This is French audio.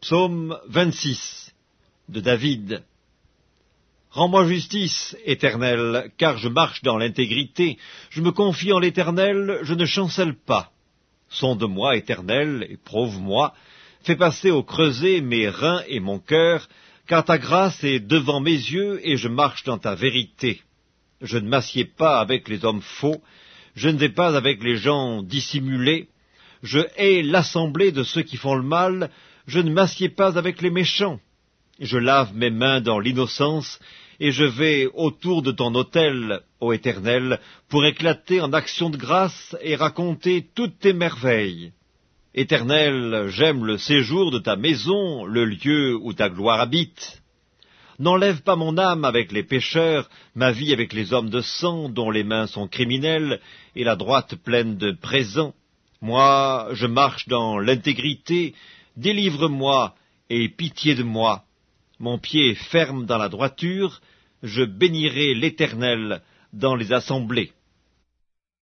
Psaume 26 de David. Rends-moi justice, Éternel, car je marche dans l'intégrité, je me confie en l'Éternel, je ne chancelle pas. Sonde-moi, Éternel, éprouve-moi, fais passer au creuset mes reins et mon cœur, car ta grâce est devant mes yeux et je marche dans ta vérité. Je ne m'assieds pas avec les hommes faux, je ne vais pas avec les gens dissimulés, je hais l'assemblée de ceux qui font le mal, je ne m'assieds pas avec les méchants. Je lave mes mains dans l'innocence, et je vais autour de ton autel, ô Éternel, pour éclater en actions de grâce et raconter toutes tes merveilles. Éternel, j'aime le séjour de ta maison, le lieu où ta gloire habite. N'enlève pas mon âme avec les pécheurs, ma vie avec les hommes de sang, dont les mains sont criminelles, et la droite pleine de présents. Moi, je marche dans l'intégrité, Délivre-moi et pitié de moi. Mon pied ferme dans la droiture, je bénirai l'Éternel dans les assemblées.